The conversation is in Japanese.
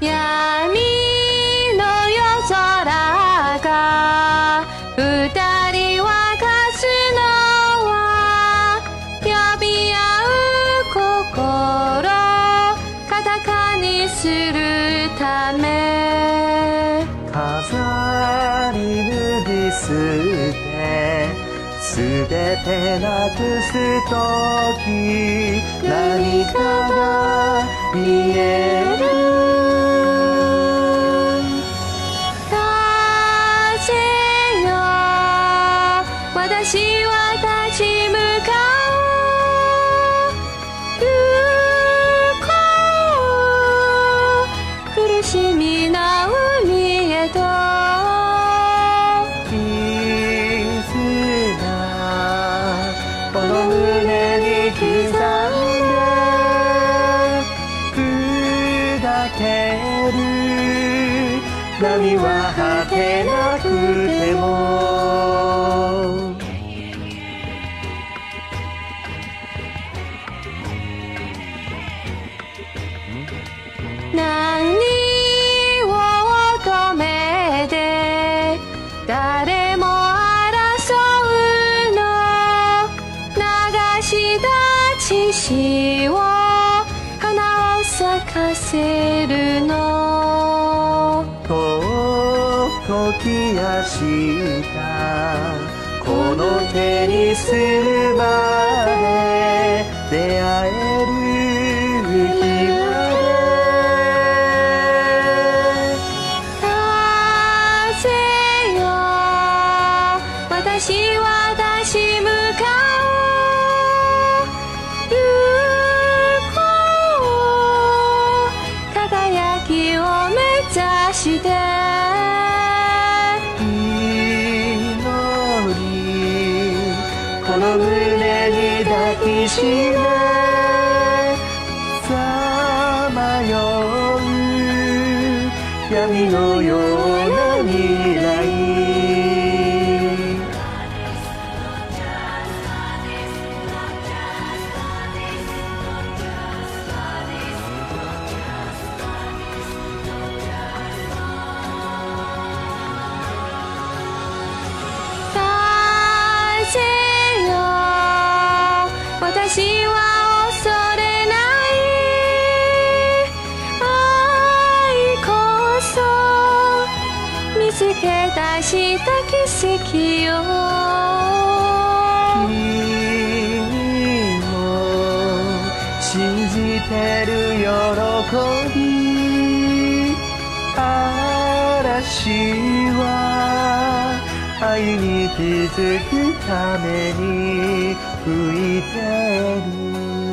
闇の夜空が二人沸かすのは呼び合う心固かにするため。飾り脱ぎ捨てすべてなくすとき何かが見え私は立ち向かう行こう苦しみの海へと。絆この胸に刻んで砕ける波は果てなくても。誰も争うの流した血を花を咲かせるの。ときやしたこの手にすればの胸に抱きしめさまよう闇のような未来。私は恐れない愛こそ見つけ出した奇跡よ君も信じてる喜び嵐は愛に気づくために吹いてる。